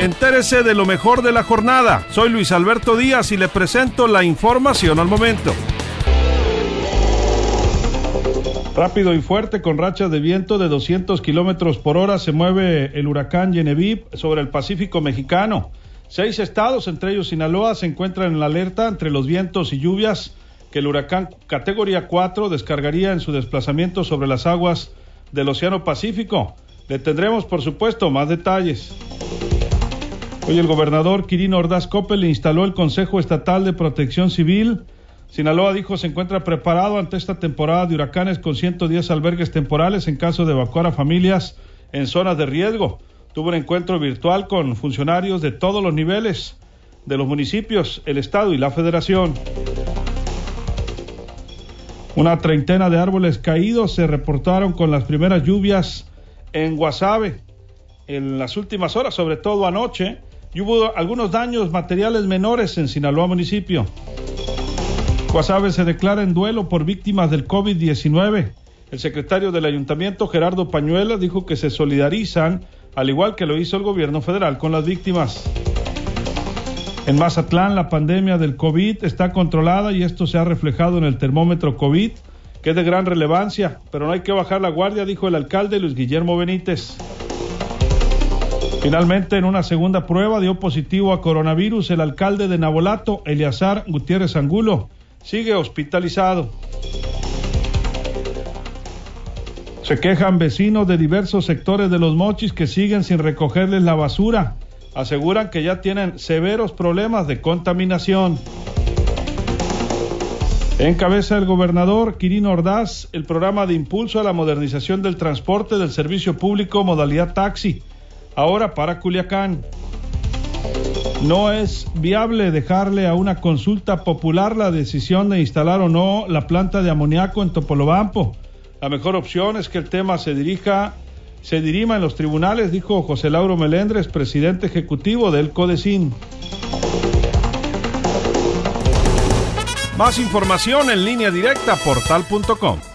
Entérese de lo mejor de la jornada. Soy Luis Alberto Díaz y le presento la información al momento. Rápido y fuerte, con rachas de viento de 200 kilómetros por hora, se mueve el huracán Genevieve sobre el Pacífico mexicano. Seis estados, entre ellos Sinaloa, se encuentran en la alerta entre los vientos y lluvias que el huracán categoría 4 descargaría en su desplazamiento sobre las aguas del Océano Pacífico. Le tendremos, por supuesto, más detalles. Hoy el gobernador Quirino Ordaz Coppel instaló el Consejo Estatal de Protección Civil Sinaloa dijo se encuentra preparado ante esta temporada de huracanes con 110 albergues temporales en caso de evacuar a familias en zonas de riesgo. Tuvo un encuentro virtual con funcionarios de todos los niveles de los municipios, el Estado y la Federación. Una treintena de árboles caídos se reportaron con las primeras lluvias en Guasave en las últimas horas, sobre todo anoche, y hubo algunos daños materiales menores en Sinaloa municipio. Guasave se declara en duelo por víctimas del COVID-19. El secretario del ayuntamiento, Gerardo Pañuela, dijo que se solidarizan, al igual que lo hizo el gobierno federal, con las víctimas. En Mazatlán, la pandemia del COVID está controlada y esto se ha reflejado en el termómetro COVID, que es de gran relevancia, pero no hay que bajar la guardia, dijo el alcalde Luis Guillermo Benítez. Finalmente, en una segunda prueba dio positivo a coronavirus el alcalde de Nabolato, Eleazar Gutiérrez Angulo sigue hospitalizado. Se quejan vecinos de diversos sectores de los mochis que siguen sin recogerles la basura. Aseguran que ya tienen severos problemas de contaminación. Encabeza el gobernador Quirino Ordaz el programa de impulso a la modernización del transporte del servicio público modalidad taxi, ahora para Culiacán. No es viable dejarle a una consulta popular la decisión de instalar o no la planta de amoníaco en Topolobampo. La mejor opción es que el tema se dirija, se dirima en los tribunales, dijo José Lauro Melendres, presidente ejecutivo del CODECIN. Más información en línea directa portal.com.